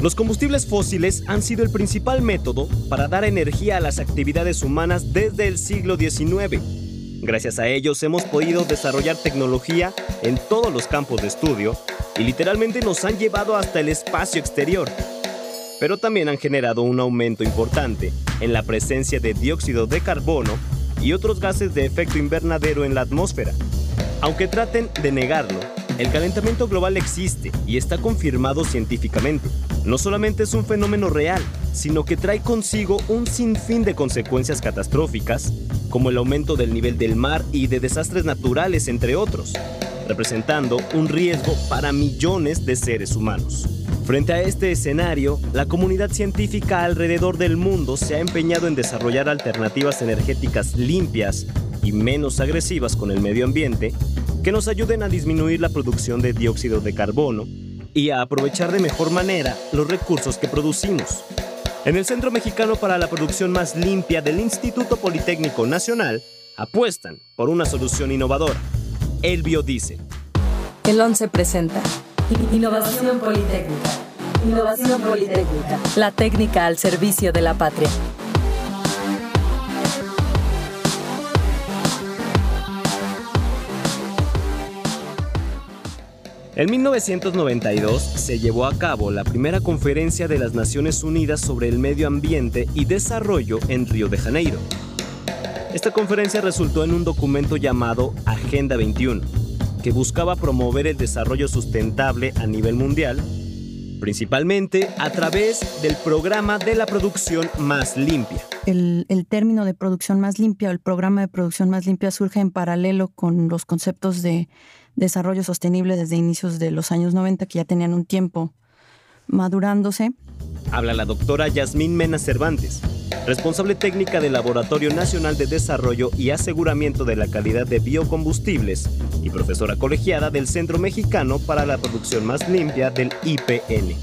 Los combustibles fósiles han sido el principal método para dar energía a las actividades humanas desde el siglo XIX. Gracias a ellos hemos podido desarrollar tecnología en todos los campos de estudio y literalmente nos han llevado hasta el espacio exterior. Pero también han generado un aumento importante en la presencia de dióxido de carbono y otros gases de efecto invernadero en la atmósfera. Aunque traten de negarlo, el calentamiento global existe y está confirmado científicamente. No solamente es un fenómeno real, sino que trae consigo un sinfín de consecuencias catastróficas, como el aumento del nivel del mar y de desastres naturales, entre otros, representando un riesgo para millones de seres humanos. Frente a este escenario, la comunidad científica alrededor del mundo se ha empeñado en desarrollar alternativas energéticas limpias y menos agresivas con el medio ambiente que nos ayuden a disminuir la producción de dióxido de carbono y a aprovechar de mejor manera los recursos que producimos. En el Centro Mexicano para la Producción Más Limpia del Instituto Politécnico Nacional, apuestan por una solución innovadora, el biodiesel. El 11 presenta Innovación Politécnica. Innovación Politécnica. La técnica al servicio de la patria. En 1992 se llevó a cabo la primera conferencia de las Naciones Unidas sobre el medio ambiente y desarrollo en Río de Janeiro. Esta conferencia resultó en un documento llamado Agenda 21, que buscaba promover el desarrollo sustentable a nivel mundial, principalmente a través del programa de la producción más limpia. El, término de producción más limpia, el programa de producción más limpia surge en paralelo con los conceptos de desarrollo sostenible desde inicios de los años 90 que ya tenían un tiempo madurándose. Habla la doctora Yasmín Mena Cervantes, responsable técnica del Laboratorio Nacional de Desarrollo y Aseguramiento de la Calidad de Biocombustibles y profesora colegiada del Centro Mexicano para la Producción Más Limpia del IPN.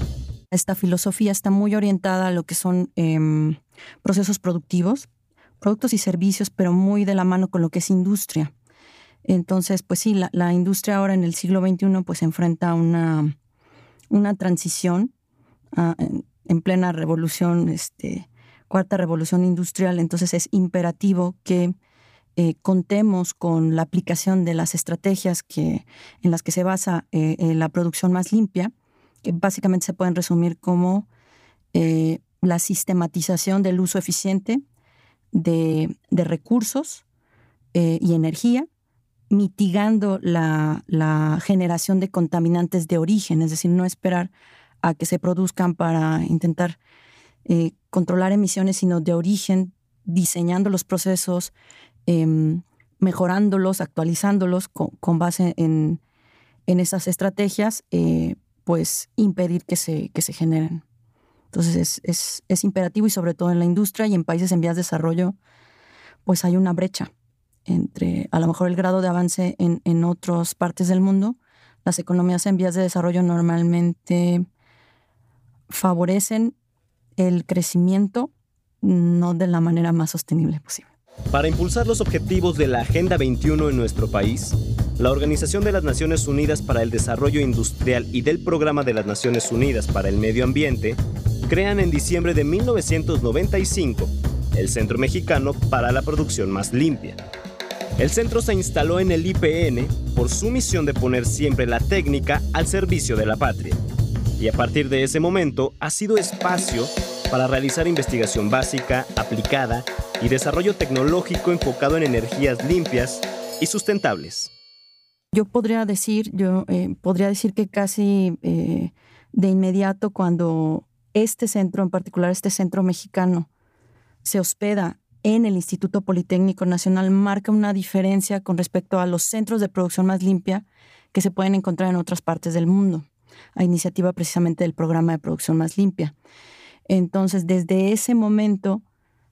Esta filosofía está muy orientada a lo que son em, procesos productivos, productos y servicios, pero muy de la mano con lo que es industria. Entonces, pues sí, la, industria ahora en el siglo XXI pues enfrenta una, una transición ah, en, plena revolución, este, cuarta revolución industrial. Entonces es imperativo que eh, contemos con la aplicación de las estrategias que, en las que se basa eh, la producción más limpia, que básicamente se pueden resumir como eh, la sistematización del uso eficiente de, de recursos y energía mitigando la, generación de contaminantes de origen, es decir, no esperar a que se produzcan para intentar eh, controlar emisiones, sino de origen, diseñando los procesos, em, mejorándolos, actualizándolos con, base en, esas estrategias, eh, pues impedir que se, que se generen. Entonces es, es imperativo y sobre todo en la industria y en países en vías de desarrollo, pues hay una brecha entre a lo mejor el grado de avance en, en otras partes del mundo. Las economías en vías de desarrollo normalmente favorecen el crecimiento no de la manera más sostenible posible. Para impulsar los objetivos de la Agenda 21 en nuestro país, la Organización de las Naciones Unidas para el Desarrollo Industrial y del Programa de las Naciones Unidas para el Medio Ambiente crean en diciembre de 1995 el Centro Mexicano para la Producción Más Limpia, el centro se instaló en el IPN por su misión de poner siempre la técnica al servicio de la patria. Y a partir de ese momento ha sido espacio para realizar investigación básica, aplicada y desarrollo tecnológico enfocado en energías limpias y sustentables. Yo podría decir, yo eh, podría decir que casi eh, de inmediato cuando este centro, en particular este centro mexicano, se hospeda en el Instituto Politécnico Nacional marca una diferencia con respecto a los centros de producción más limpia que se pueden encontrar en otras partes del mundo, a iniciativa precisamente del programa de producción más limpia. Entonces, desde ese momento,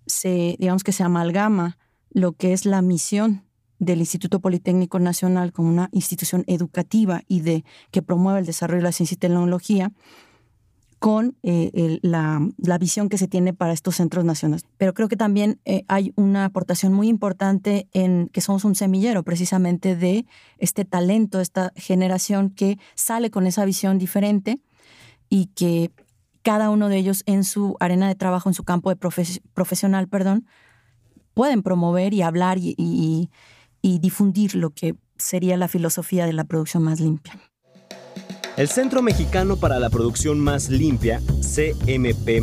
se, digamos que se amalgama lo que es la misión del Instituto Politécnico Nacional como una institución educativa y de que promueve el desarrollo de la ciencia y tecnología con eh, la, visión que se tiene para estos centros nacionales. Pero creo que también eh, hay una aportación muy importante en que somos un semillero precisamente de este talento, esta generación que sale con esa visión diferente y que cada uno de ellos en su arena de trabajo, en su campo de profesional, perdón, pueden promover y hablar y difundir lo que sería la filosofía de la producción más limpia. El Centro Mexicano para la Producción Más Limpia, CMP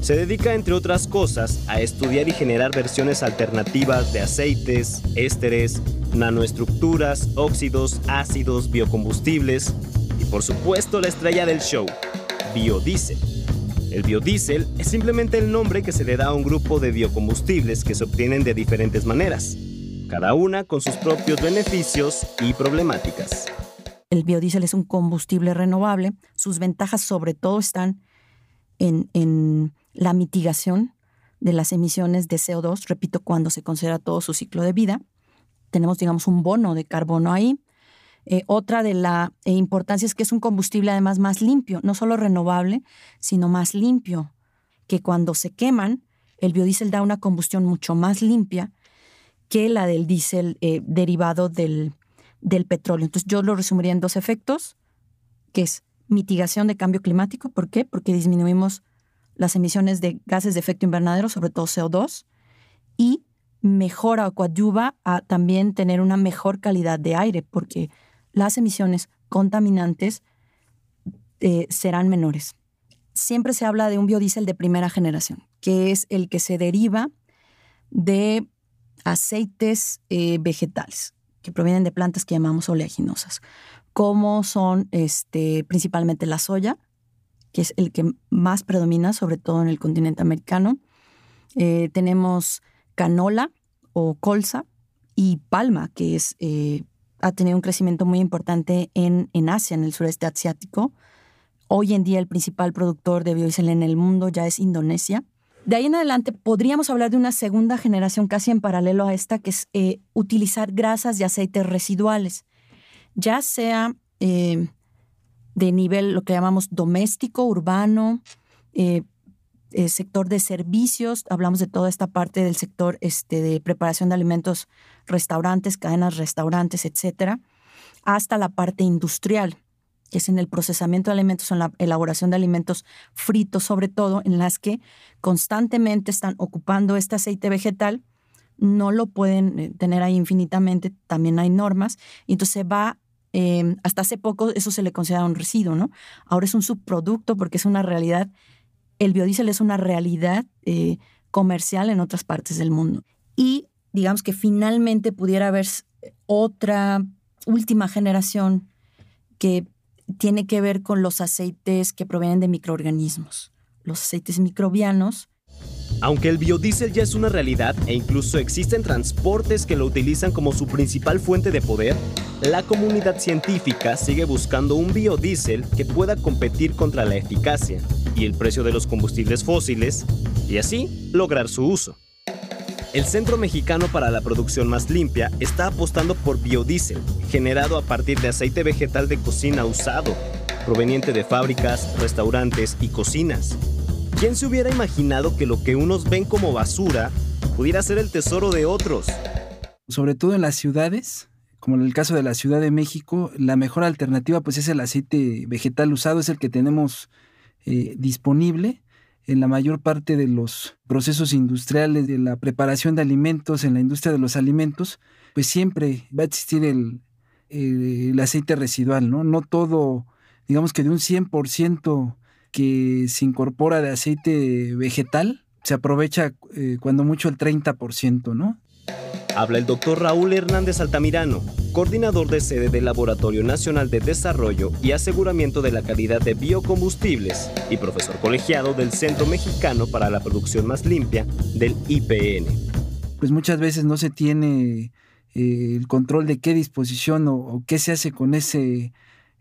se dedica, entre otras cosas, a estudiar y generar versiones alternativas de aceites, ésteres, nanoestructuras, óxidos, ácidos, biocombustibles y por supuesto la estrella del show, biodiesel. El biodiesel es simplemente el nombre que se le da a un grupo de biocombustibles que se obtienen de diferentes maneras, cada una con sus propios beneficios y problemáticas el biodiesel es un combustible renovable. Sus ventajas sobre todo están en, la mitigación de las emisiones de CO2, repito, cuando se considera todo su ciclo de vida. Tenemos, digamos, un bono de carbono ahí. Eh, otra de la eh, importancia es que es un combustible además más limpio, no solo renovable, sino más limpio, que cuando se queman, el biodiesel da una combustión mucho más limpia que la del diésel eh, derivado del, del petróleo. Entonces yo lo resumiría en dos efectos, que es mitigación de cambio climático. ¿Por qué? Porque disminuimos las emisiones de gases de efecto invernadero, sobre todo CO2, y mejora o coadyuva a también tener una mejor calidad de aire, porque las emisiones contaminantes eh, serán menores. Siempre se habla de un biodiesel de primera generación, que es el que se deriva de aceites eh, vegetales que provienen de plantas que llamamos oleaginosas, como son este, principalmente la soya, que es el que más predomina, sobre todo en el continente americano. Eh, tenemos canola o colza y palma, que es, eh, ha tenido un crecimiento muy importante en, en Asia, en el sureste asiático. Hoy en día el principal productor de biodiesel en el mundo ya es Indonesia. De ahí en adelante podríamos hablar de una segunda generación casi en paralelo a esta, que es eh, utilizar grasas y aceites residuales, ya sea eh, de nivel lo que llamamos doméstico, urbano, eh, sector de servicios, hablamos de toda esta parte del sector este, de preparación de alimentos, restaurantes, cadenas restaurantes, etcétera, hasta la parte industrial que es en el procesamiento de alimentos, en la elaboración de alimentos fritos sobre todo, en las que constantemente están ocupando este aceite vegetal, no lo pueden eh, tener ahí infinitamente, también hay normas, y entonces va, em, hasta hace poco eso se le considera un residuo, ¿no? Ahora es un subproducto porque es una realidad, el biodiesel es una realidad eh, comercial en otras partes del mundo. Y digamos que finalmente pudiera haber otra última generación que tiene que ver con los aceites que provienen de microorganismos, los aceites microbianos. Aunque el biodiesel ya es una realidad e incluso existen transportes que lo utilizan como su principal fuente de poder, la comunidad científica sigue buscando un biodiesel que pueda competir contra la eficacia y el precio de los combustibles fósiles y así lograr su uso. El Centro Mexicano para la Producción Más Limpia está apostando por biodiesel, generado a partir de aceite vegetal de cocina usado, proveniente de fábricas, restaurantes y cocinas. ¿Quién se hubiera imaginado que lo que unos ven como basura pudiera ser el tesoro de otros? Sobre todo en las ciudades, como en el caso de la Ciudad de México, la mejor alternativa pues es el aceite vegetal usado, es el que tenemos eh, disponible en la mayor parte de los procesos industriales de la preparación de alimentos, en la industria de los alimentos, pues siempre va a existir el, el, aceite residual, ¿no? No todo, digamos que de un 100% que se incorpora de aceite vegetal, se aprovecha eh, cuando mucho el 30%, ¿no? Habla el doctor Raúl Hernández Altamirano, coordinador de sede del Laboratorio Nacional de Desarrollo y Aseguramiento de la Calidad de Biocombustibles y profesor colegiado del Centro Mexicano para la Producción Más Limpia del IPN. Pues muchas veces no se tiene eh, el control de qué disposición o, qué se hace con ese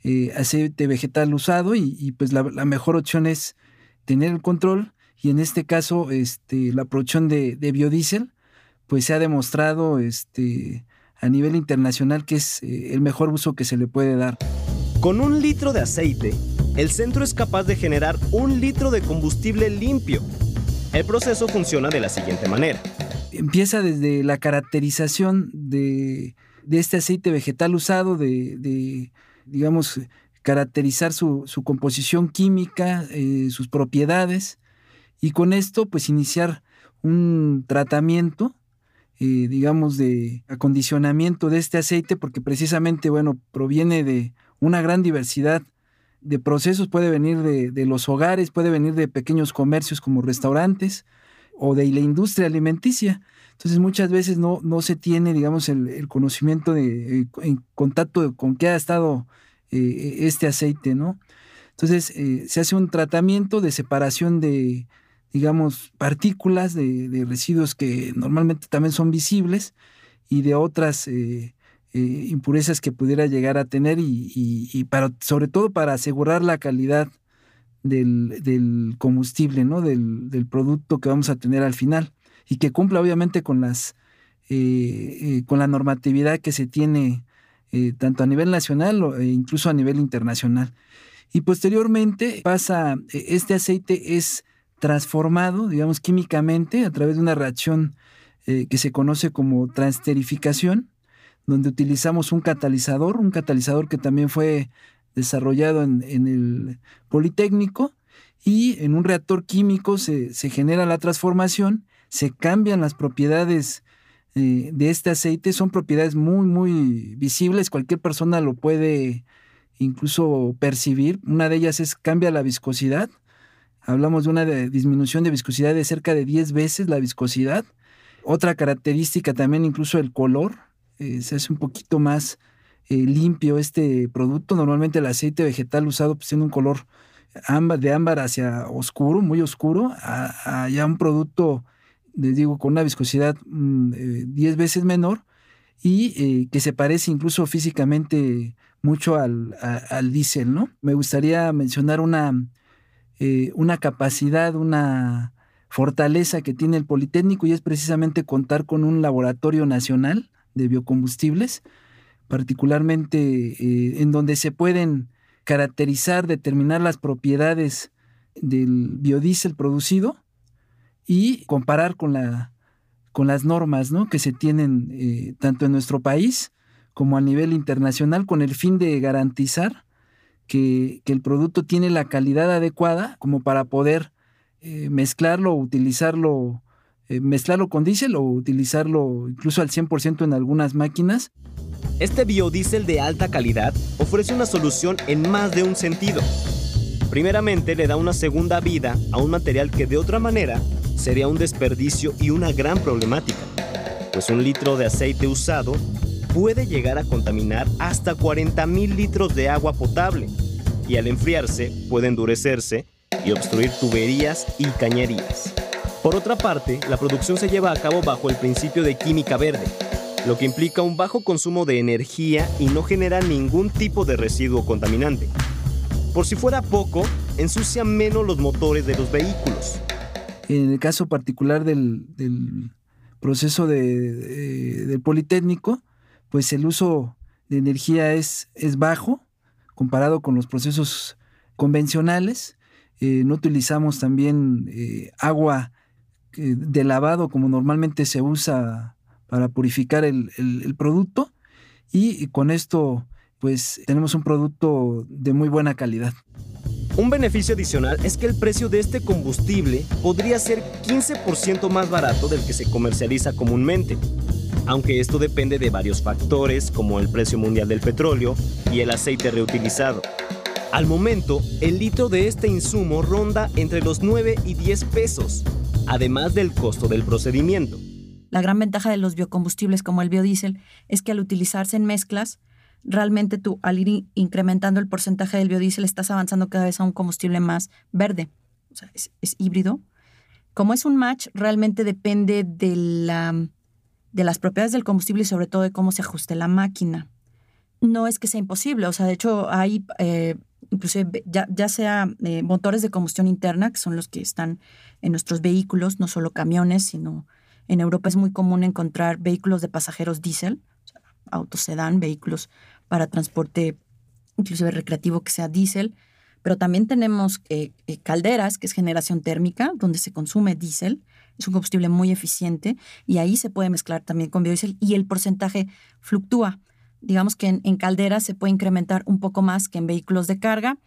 eh, aceite vegetal usado y, pues la, mejor opción es tener el control y en este caso este, la producción de, de biodiesel pues se ha demostrado este, a nivel internacional que es eh, el mejor uso que se le puede dar. Con un litro de aceite, el centro es capaz de generar un litro de combustible limpio. El proceso funciona de la siguiente manera. Empieza desde la caracterización de, este aceite vegetal usado, de, digamos, caracterizar su, composición química, eh, sus propiedades, y con esto pues iniciar un tratamiento, eh, digamos, de acondicionamiento de este aceite, porque precisamente, bueno, proviene de una gran diversidad de procesos, puede venir de, los hogares, puede venir de pequeños comercios como restaurantes o de la industria alimenticia. Entonces muchas veces no, no se tiene, digamos, el, conocimiento de, eh, en contacto con qué ha estado eh, este aceite, ¿no? Entonces se hace un tratamiento de separación de, digamos, partículas de, residuos que normalmente también son visibles y de otras eh, impurezas que pudiera llegar a tener y, para, sobre todo para asegurar la calidad del, combustible, ¿no? Del, producto que vamos a tener al final y que cumpla obviamente con las con la normatividad que se tiene eh, tanto a nivel nacional e incluso a nivel internacional. Y posteriormente pasa, eh, este aceite es transformado, digamos, químicamente a través de una reacción eh, que se conoce como transterificación, donde utilizamos un catalizador, un catalizador que también fue desarrollado en, el Politécnico, y en un reactor químico se, se genera la transformación, se cambian las propiedades eh, de este aceite son propiedades muy, muy visibles. Cualquier persona lo puede incluso percibir. Una de ellas es cambia la viscosidad. Hablamos de una disminución de viscosidad de cerca de 10 veces la viscosidad. Otra característica también incluso el color. Eh, se hace un poquito más eh, limpio este producto. Normalmente el aceite vegetal usado pues, tiene un color de ámbar hacia oscuro, muy oscuro, a, ya un producto les digo, con una viscosidad 10 mm, eh, veces menor y eh, que se parece incluso físicamente mucho al, diésel, ¿no? Me gustaría mencionar una, eh, una capacidad, una fortaleza que tiene el Politécnico y es precisamente contar con un laboratorio nacional de biocombustibles, particularmente en donde se pueden caracterizar, determinar las propiedades del biodiesel producido y comparar con, la, con las normas ¿no? que se tienen eh, tanto en nuestro país como a nivel internacional con el fin de garantizar que, el producto tiene la calidad adecuada como para poder eh, mezclarlo o utilizarlo, eh, mezclarlo con diésel o utilizarlo incluso al 100% en algunas máquinas. Este biodiesel de alta calidad ofrece una solución en más de un sentido. Primeramente le da una segunda vida a un material que de otra manera sería un desperdicio y una gran problemática, pues un litro de aceite usado puede llegar a contaminar hasta 40.000 litros de agua potable y al enfriarse puede endurecerse y obstruir tuberías y cañerías. Por otra parte, la producción se lleva a cabo bajo el principio de química verde, lo que implica un bajo consumo de energía y no genera ningún tipo de residuo contaminante. Por si fuera poco, ensucia menos los motores de los vehículos, en el caso particular del, proceso del Politécnico, pues el uso de energía es, es bajo comparado con los procesos convencionales. Eh, no utilizamos también eh, agua eh, de lavado como normalmente se usa para purificar el, el producto y con esto pues tenemos un producto de muy buena calidad. Un beneficio adicional es que el precio de este combustible podría ser 15% más barato del que se comercializa comúnmente, aunque esto depende de varios factores como el precio mundial del petróleo y el aceite reutilizado. Al momento, el litro de este insumo ronda entre los 9 y 10 pesos, además del costo del procedimiento. La gran ventaja de los biocombustibles como el biodiesel es que al utilizarse en mezclas, realmente tú al ir incrementando el porcentaje del biodiesel estás avanzando cada vez a un combustible más verde, o sea, es, híbrido. Como es un match, realmente depende de, la, de las propiedades del combustible y sobre todo de cómo se ajuste la máquina. No es que sea imposible, o sea, de hecho hay, eh, inclusive ya, ya sea eh, motores de combustión interna, que son los que están en nuestros vehículos, no solo camiones, sino en Europa es muy común encontrar vehículos de pasajeros diésel, autos sedán, vehículos para transporte inclusive recreativo que sea diésel, pero también tenemos eh, eh, calderas, que es generación térmica, donde se consume diésel, es un combustible muy eficiente y ahí se puede mezclar también con biodiesel y el porcentaje fluctúa digamos que en, calderas se puede incrementar un poco más que en vehículos de carga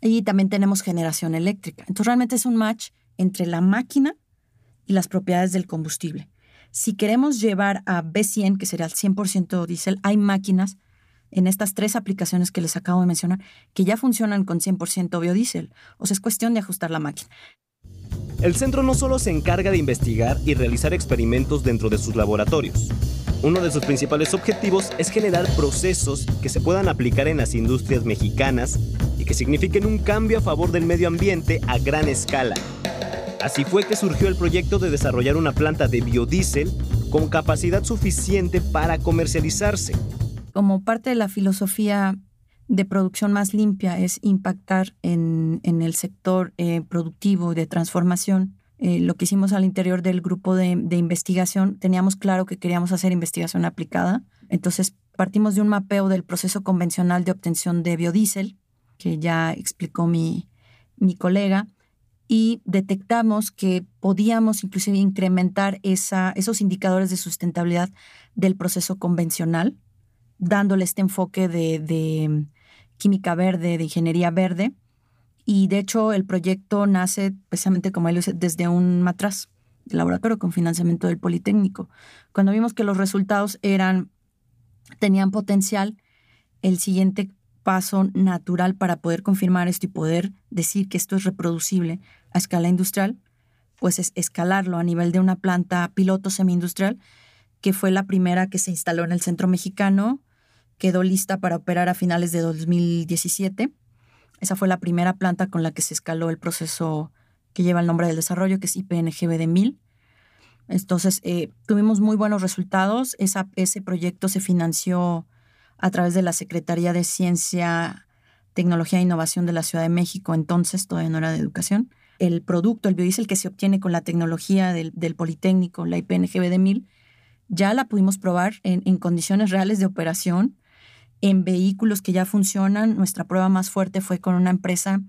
y también tenemos generación eléctrica. Entonces realmente es un match entre la máquina y las propiedades del combustible. Si queremos llevar a B100, que sería el 100% diésel, hay máquinas en estas tres aplicaciones que les acabo de mencionar que ya funcionan con 100% biodiesel. O sea, es cuestión de ajustar la máquina. El centro no solo se encarga de investigar y realizar experimentos dentro de sus laboratorios. Uno de sus principales objetivos es generar procesos que se puedan aplicar en las industrias mexicanas y que signifiquen un cambio a favor del medio ambiente a gran escala. Así fue que surgió el proyecto de desarrollar una planta de biodiesel con capacidad suficiente para comercializarse. Como parte de la filosofía de producción más limpia es impactar en, el sector eh, productivo de transformación. Eh, lo que hicimos al interior del grupo de, de, investigación, teníamos claro que queríamos hacer investigación aplicada. Entonces partimos de un mapeo del proceso convencional de obtención de biodiesel, que ya explicó mi, mi colega, y detectamos que podíamos inclusive incrementar esa, esos indicadores de sustentabilidad del proceso convencional, dándole este enfoque de, química verde, de ingeniería verde. Y de hecho el proyecto nace precisamente, como él dice, desde un matraz de laboratorio con financiamiento del Politécnico. Cuando vimos que los resultados eran, tenían potencial, el siguiente paso natural para poder confirmar esto y poder decir que esto es reproducible a escala industrial, pues es escalarlo a nivel de una planta piloto semi-industrial, que fue la primera que se instaló en el centro mexicano, quedó lista para operar a finales de 2017. Esa fue la primera planta con la que se escaló el proceso que lleva el nombre del desarrollo, que es IPNGB 1000. Entonces, eh, tuvimos muy buenos resultados. Esa, ese proyecto se financió a través de la Secretaría de Ciencia, Tecnología e Innovación de la Ciudad de México, entonces todavía no era de educación. El producto, el biodiesel que se obtiene con la tecnología del, Politécnico, la IPNGB de 1000, ya la pudimos probar en, condiciones reales de operación, en vehículos que ya funcionan. Nuestra prueba más fuerte fue con una empresa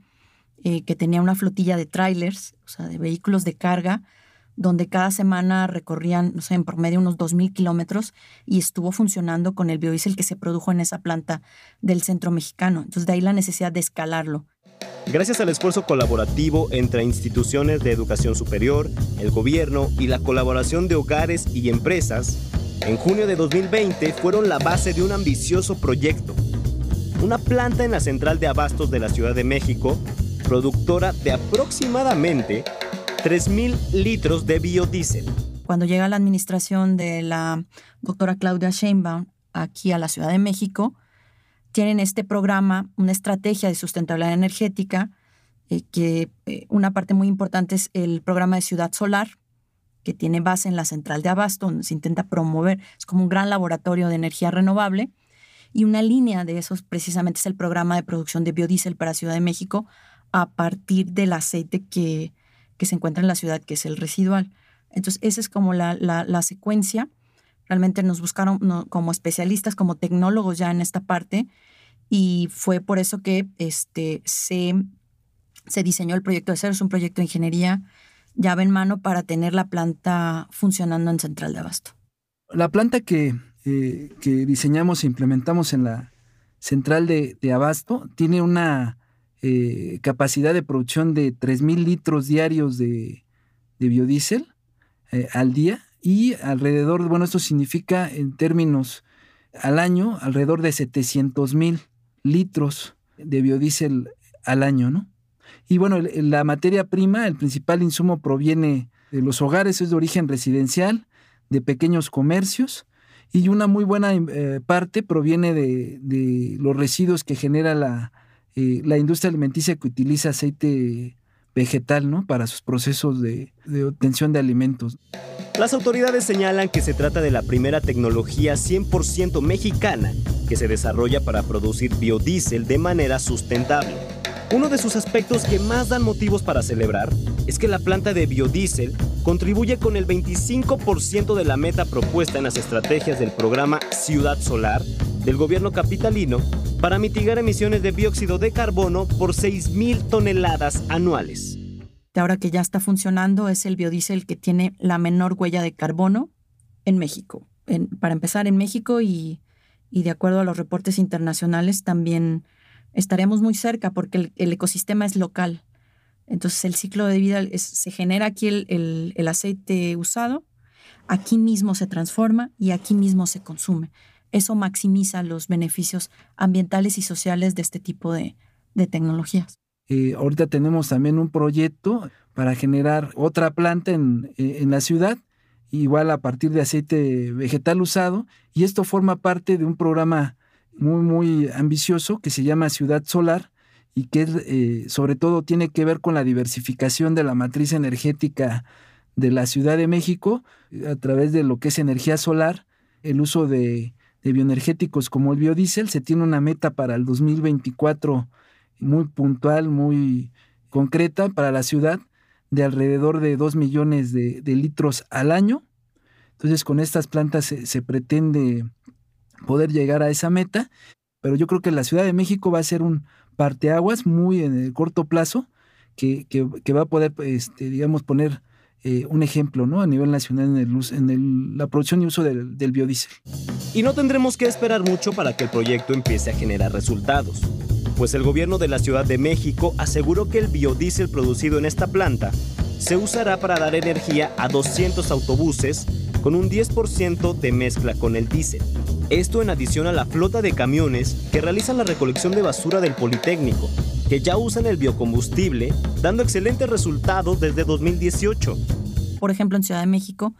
eh, que tenía una flotilla de trailers, o sea, de vehículos de carga, donde cada semana recorrían, no sé, en promedio unos 2.000 kilómetros y estuvo funcionando con el biodiesel que se produjo en esa planta del centro mexicano. Entonces, de ahí la necesidad de escalarlo. Gracias al esfuerzo colaborativo entre instituciones de educación superior, el gobierno y la colaboración de hogares y empresas, en junio de 2020 fueron la base de un ambicioso proyecto. Una planta en la central de abastos de la Ciudad de México, productora de aproximadamente 3.000 litros de biodiesel. Cuando llega la administración de la doctora Claudia Sheinbaum aquí a la Ciudad de México, tienen este programa, una estrategia de sustentabilidad energética, eh, que eh, una parte muy importante es el programa de Ciudad Solar, que tiene base en la central de Abasto, donde se intenta promover, es como un gran laboratorio de energía renovable, y una línea de esos precisamente es el programa de producción de biodiesel para Ciudad de México a partir del aceite que, que se encuentra en la ciudad, que es el residual. Entonces, esa es como la, la, secuencia. Realmente nos buscaron como especialistas, como tecnólogos ya en esta parte, y fue por eso que este, se, se diseñó el proyecto de cero. Es un proyecto de ingeniería llave en mano para tener la planta funcionando en Central de Abasto. La planta que, eh, que diseñamos e implementamos en la Central de, Abasto tiene una eh, capacidad de producción de 3.000 litros diarios de, biodiesel eh, al día y alrededor, bueno, esto significa en términos al año, alrededor de 700 mil litros de biodiesel al año, ¿no? Y bueno, la materia prima, el principal insumo proviene de los hogares, es de origen residencial, de pequeños comercios, y una muy buena eh, parte proviene de, los residuos que genera la, eh, la industria alimenticia que utiliza aceite vegetal, ¿no? Para sus procesos de, de, obtención de alimentos. Las autoridades señalan que se trata de la primera tecnología 100% mexicana que se desarrolla para producir biodiesel de manera sustentable. Uno de sus aspectos que más dan motivos para celebrar es que la planta de biodiesel contribuye con el 25% de la meta propuesta en las estrategias del programa Ciudad Solar del gobierno capitalino para mitigar emisiones de dióxido de carbono por 6.000 toneladas anuales. Ahora que ya está funcionando, es el biodiesel que tiene la menor huella de carbono en México. para empezar, en México y, y de acuerdo a los reportes internacionales también estaremos muy cerca porque el, ecosistema es local. Entonces el ciclo de vida se genera aquí el, el, aceite usado, aquí mismo se transforma y aquí mismo se consume. Eso maximiza los beneficios ambientales y sociales de este tipo de, de tecnologías. Ahorita tenemos también un proyecto para generar otra planta en, eh, en la ciudad, igual a partir de aceite vegetal usado, y esto forma parte de un programa muy, muy ambicioso que se llama Ciudad Solar y que eh, sobre todo tiene que ver con la diversificación de la matriz energética de la Ciudad de México a través de lo que es energía solar, el uso de, de bioenergéticos como el biodiesel. Se tiene una meta para el 2024 muy puntual, muy concreta para la ciudad de alrededor de 2 millones de, litros al año. Entonces con estas plantas se, pretende poder llegar a esa meta, pero yo creo que la Ciudad de México va a ser un parteaguas muy en el corto plazo que, va a poder, este, digamos, poner eh, un ejemplo ¿no? a nivel nacional en, el, en la producción y uso del, del biodiesel. Y no tendremos que esperar mucho para que el proyecto empiece a generar resultados pues el gobierno de la Ciudad de México aseguró que el biodiesel producido en esta planta se usará para dar energía a 200 autobuses con un 10% de mezcla con el diésel. Esto en adición a la flota de camiones que realizan la recolección de basura del Politécnico, que ya usan el biocombustible, dando excelentes resultados desde 2018. Por ejemplo, en Ciudad de México,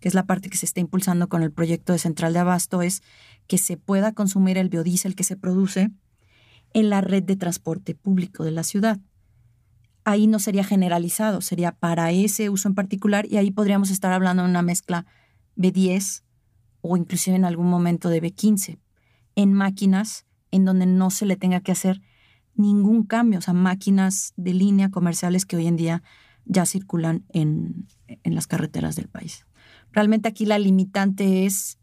que es la parte que se está impulsando con el proyecto de central de abasto, es que se pueda consumir el biodiesel que se produce en la red de transporte público de la ciudad. Ahí no sería generalizado, sería para ese uso en particular y ahí podríamos estar hablando de una mezcla B10 o inclusive en algún momento de B15, en máquinas en donde no se le tenga que hacer ningún cambio, o sea, máquinas de línea comerciales que hoy en día ya circulan en, en las carreteras del país. Realmente aquí la limitante es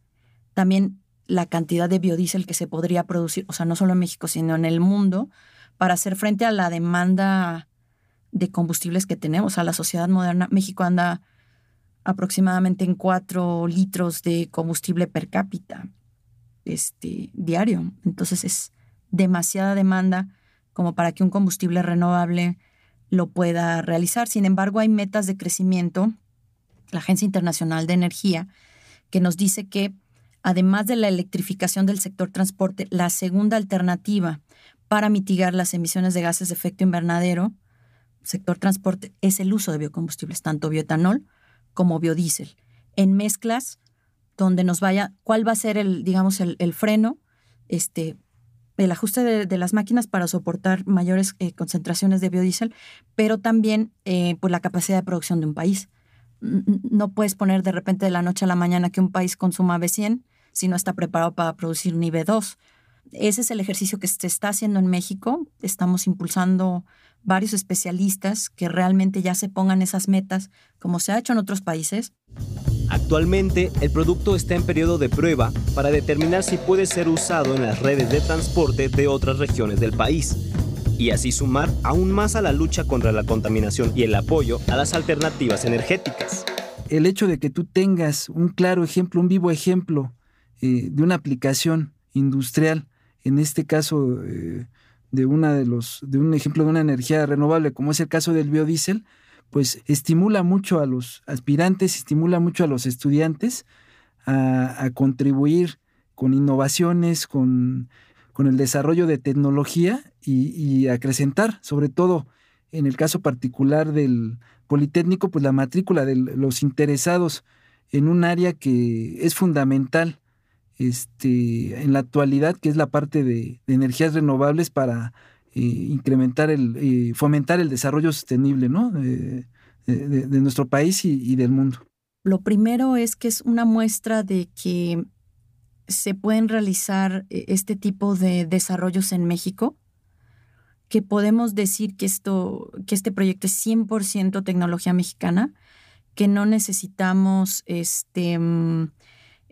también la cantidad de biodiesel que se podría producir, o sea, no solo en México, sino en el mundo, para hacer frente a la demanda de combustibles que tenemos. A la sociedad moderna, México anda aproximadamente en cuatro litros de combustible per cápita este, diario. Entonces es demasiada demanda como para que un combustible renovable lo pueda realizar. Sin embargo, hay metas de crecimiento. La Agencia Internacional de Energía, que nos dice que además de la electrificación del sector transporte, la segunda alternativa para mitigar las emisiones de gases de efecto invernadero, sector transporte, es el uso de biocombustibles, tanto bioetanol como biodiesel, en mezclas donde nos vaya, cuál va a ser el, digamos, el, freno, este, el ajuste de, las máquinas para soportar mayores eh, concentraciones de biodiesel, pero también eh, pues la capacidad de producción de un país. No puedes poner de repente de la noche a la mañana que un país consuma B100 si no está preparado para producir nivel 2. Ese es el ejercicio que se está haciendo en México. Estamos impulsando varios especialistas que realmente ya se pongan esas metas, como se ha hecho en otros países. Actualmente, el producto está en periodo de prueba para determinar si puede ser usado en las redes de transporte de otras regiones del país y así sumar aún más a la lucha contra la contaminación y el apoyo a las alternativas energéticas. El hecho de que tú tengas un claro ejemplo, un vivo ejemplo eh, de una aplicación industrial, en este caso eh, de, una de, los, de un ejemplo de una energía renovable, como es el caso del biodiesel, pues estimula mucho a los aspirantes, estimula mucho a los estudiantes a, contribuir con innovaciones, con, el desarrollo de tecnología y, y, acrecentar, sobre todo en el caso particular del Politécnico, pues la matrícula de los interesados en un área que es fundamental este, en la actualidad, que es la parte de, energías renovables para eh, incrementar el, eh, fomentar el desarrollo sostenible ¿no? de, nuestro país y, del mundo. Lo primero es que es una muestra de que se pueden realizar eh, este tipo de desarrollos en México, que podemos decir que, esto, que este proyecto es 100% tecnología mexicana, que no necesitamos este, mm,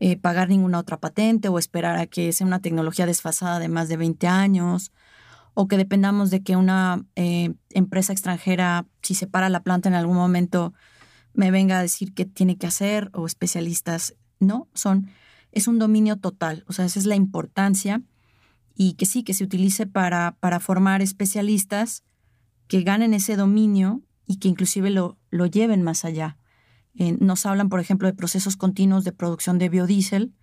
eh, pagar ninguna otra patente o esperar a que sea una tecnología desfasada de más de 20 años o que dependamos de que una eh, empresa extranjera, si se para la planta en algún momento, me venga a decir qué tiene que hacer o especialistas. No, son es un dominio total, o sea, esa es la importancia y que sí, que se utilice para, para formar especialistas que ganen ese dominio y que inclusive lo, lo lleven más allá. Nos hablan, por ejemplo, de procesos continuos de producción de biodiesel.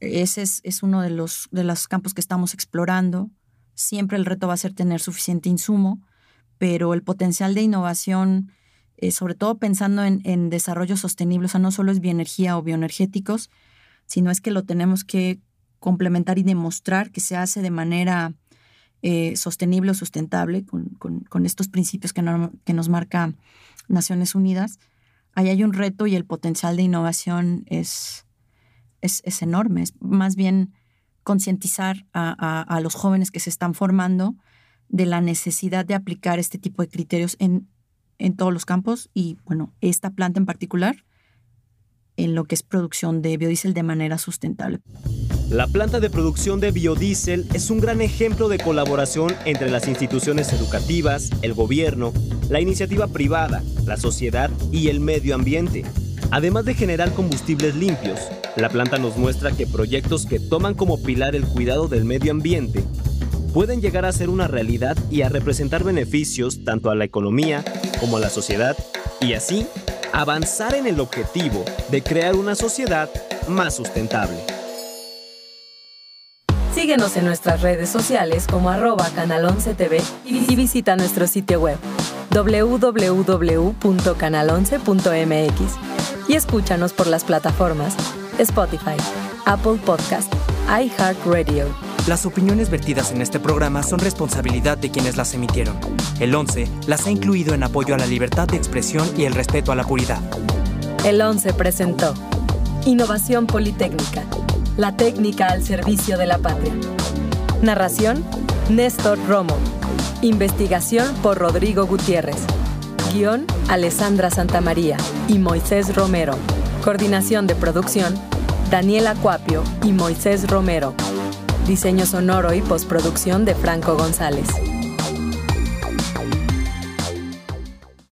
Ese es, es uno de los, de los campos que estamos explorando. Siempre el reto va a ser tener suficiente insumo, pero el potencial de innovación, eh, sobre todo pensando en, en, desarrollo sostenible, o sea, no solo es bioenergía o bioenergéticos, sino es que lo tenemos que complementar y demostrar que se hace de manera eh, sostenible o sustentable con, estos principios que, que, nos marca Naciones Unidas, ahí hay un reto y el potencial de innovación es, es, enorme. Es más bien concientizar a, los jóvenes que se están formando de la necesidad de aplicar este tipo de criterios en, en todos los campos y, bueno, esta planta en particular en lo que es producción de biodiesel de manera sustentable. La planta de producción de biodiesel es un gran ejemplo de colaboración entre las instituciones educativas, el gobierno, la iniciativa privada, la sociedad y el medio ambiente. Además de generar combustibles limpios, la planta nos muestra que proyectos que toman como pilar el cuidado del medio ambiente pueden llegar a ser una realidad y a representar beneficios tanto a la economía como a la sociedad y así avanzar en el objetivo de crear una sociedad más sustentable. Síguenos en nuestras redes sociales como arroba canal 11 TV y visita nuestro sitio web www.canal11.mx y escúchanos por las plataformas Spotify, Apple Podcast, iHeartRadio las opiniones vertidas en este programa son responsabilidad de quienes las emitieron. El 11 las ha incluido en apoyo a la libertad de expresión y el respeto a la puridad. El 11 presentó Innovación Politécnica, la técnica al servicio de la patria. Narración, Néstor Romo. Investigación por Rodrigo Gutiérrez. Guión, Alessandra Santamaría y Moisés Romero. Coordinación de producción, Daniela Cuapio y Moisés Romero. Diseño sonoro y postproducción de Franco González.